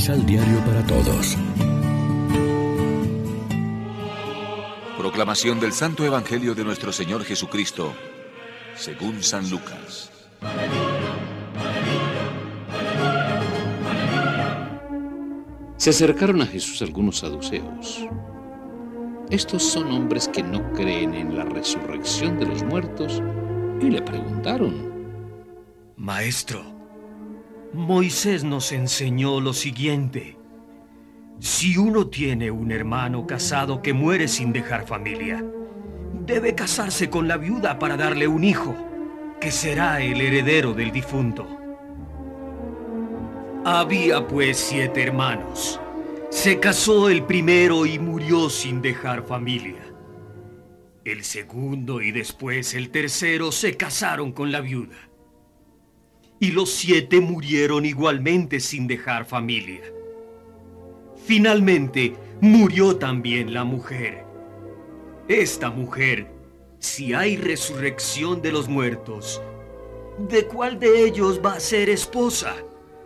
Misal Diario para Todos. Proclamación del Santo Evangelio de nuestro Señor Jesucristo, según San Lucas. Se acercaron a Jesús algunos saduceos. Estos son hombres que no creen en la resurrección de los muertos y le preguntaron, Maestro, Moisés nos enseñó lo siguiente. Si uno tiene un hermano casado que muere sin dejar familia, debe casarse con la viuda para darle un hijo, que será el heredero del difunto. Había pues siete hermanos. Se casó el primero y murió sin dejar familia. El segundo y después el tercero se casaron con la viuda. Y los siete murieron igualmente sin dejar familia. Finalmente murió también la mujer. Esta mujer, si hay resurrección de los muertos, ¿de cuál de ellos va a ser esposa?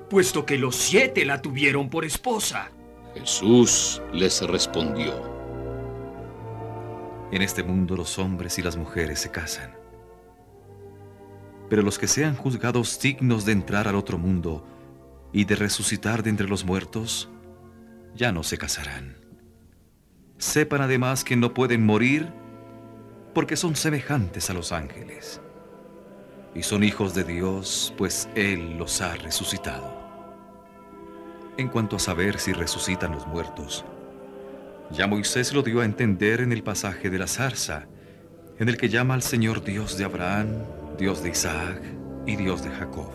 Puesto que los siete la tuvieron por esposa. Jesús les respondió. En este mundo los hombres y las mujeres se casan. Pero los que sean juzgados dignos de entrar al otro mundo y de resucitar de entre los muertos, ya no se casarán. Sepan además que no pueden morir porque son semejantes a los ángeles. Y son hijos de Dios, pues Él los ha resucitado. En cuanto a saber si resucitan los muertos, ya Moisés lo dio a entender en el pasaje de la zarza, en el que llama al Señor Dios de Abraham, Dios de Isaac y Dios de Jacob.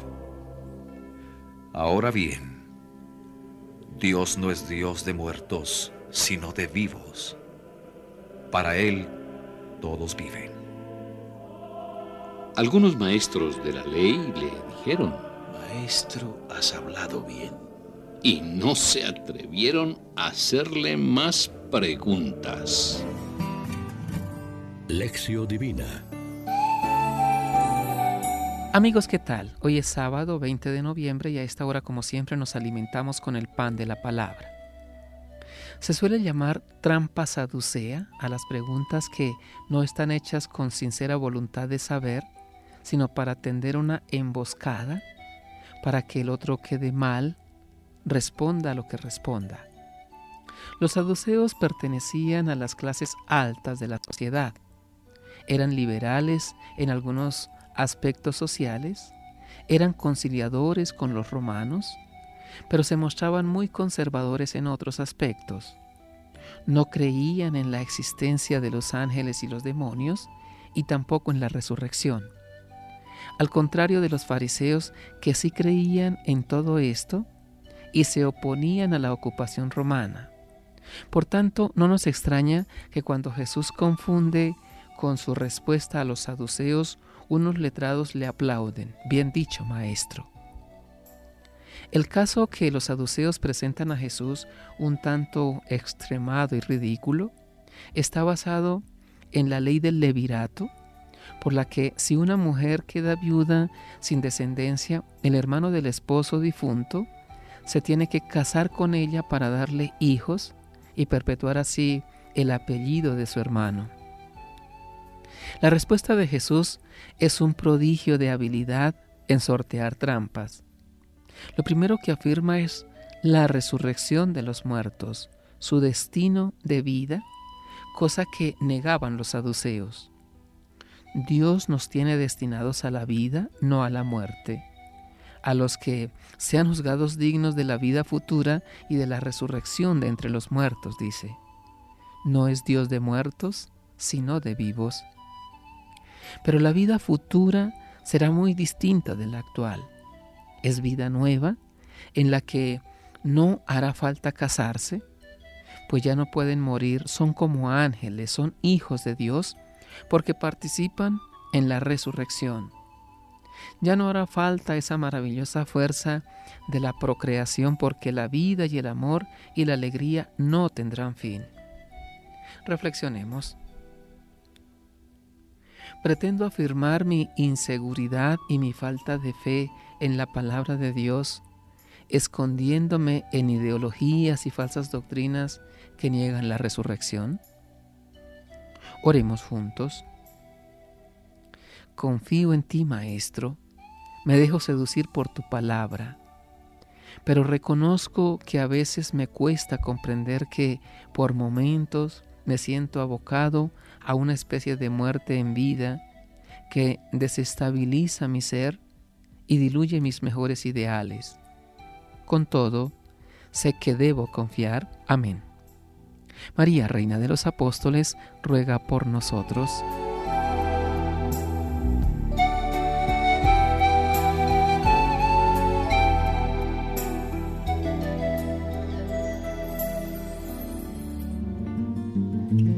Ahora bien, Dios no es Dios de muertos, sino de vivos. Para Él todos viven. Algunos maestros de la ley le dijeron, Maestro, has hablado bien. y no se atrevieron a hacerle más preguntas. Lección Divina. Amigos, ¿qué tal? Hoy es sábado 20 de noviembre y a esta hora, como siempre, nos alimentamos con el pan de la palabra. Se suele llamar trampa saducea a las preguntas que no están hechas con sincera voluntad de saber, sino para tender una emboscada, para que el otro quede mal, responda a lo que responda. Los saduceos pertenecían a las clases altas de la sociedad. Eran liberales en algunos aspectos sociales, eran conciliadores con los romanos, pero se mostraban muy conservadores en otros aspectos. No creían en la existencia de los ángeles y los demonios y tampoco en la resurrección. Al contrario de los fariseos que sí creían en todo esto y se oponían a la ocupación romana. Por tanto, no nos extraña que cuando Jesús confunde con su respuesta a los saduceos, unos letrados le aplauden. Bien dicho, maestro. El caso que los saduceos presentan a Jesús un tanto extremado y ridículo está basado en la ley del levirato, por la que si una mujer queda viuda sin descendencia, el hermano del esposo difunto se tiene que casar con ella para darle hijos y perpetuar así el apellido de su hermano. La respuesta de Jesús es un prodigio de habilidad en sortear trampas. Lo primero que afirma es la resurrección de los muertos, su destino de vida, cosa que negaban los saduceos. Dios nos tiene destinados a la vida, no a la muerte. A los que sean juzgados dignos de la vida futura y de la resurrección de entre los muertos, dice. No es Dios de muertos, sino de vivos. Pero la vida futura será muy distinta de la actual. Es vida nueva en la que no hará falta casarse, pues ya no pueden morir, son como ángeles, son hijos de Dios, porque participan en la resurrección. Ya no hará falta esa maravillosa fuerza de la procreación, porque la vida y el amor y la alegría no tendrán fin. Reflexionemos. Pretendo afirmar mi inseguridad y mi falta de fe en la palabra de Dios escondiéndome en ideologías y falsas doctrinas que niegan la resurrección? Oremos juntos. Confío en ti, Maestro, me dejo seducir por tu palabra, pero reconozco que a veces me cuesta comprender que por momentos me siento abocado a una especie de muerte en vida que desestabiliza mi ser y diluye mis mejores ideales. Con todo, sé que debo confiar. Amén. María, Reina de los Apóstoles, ruega por nosotros.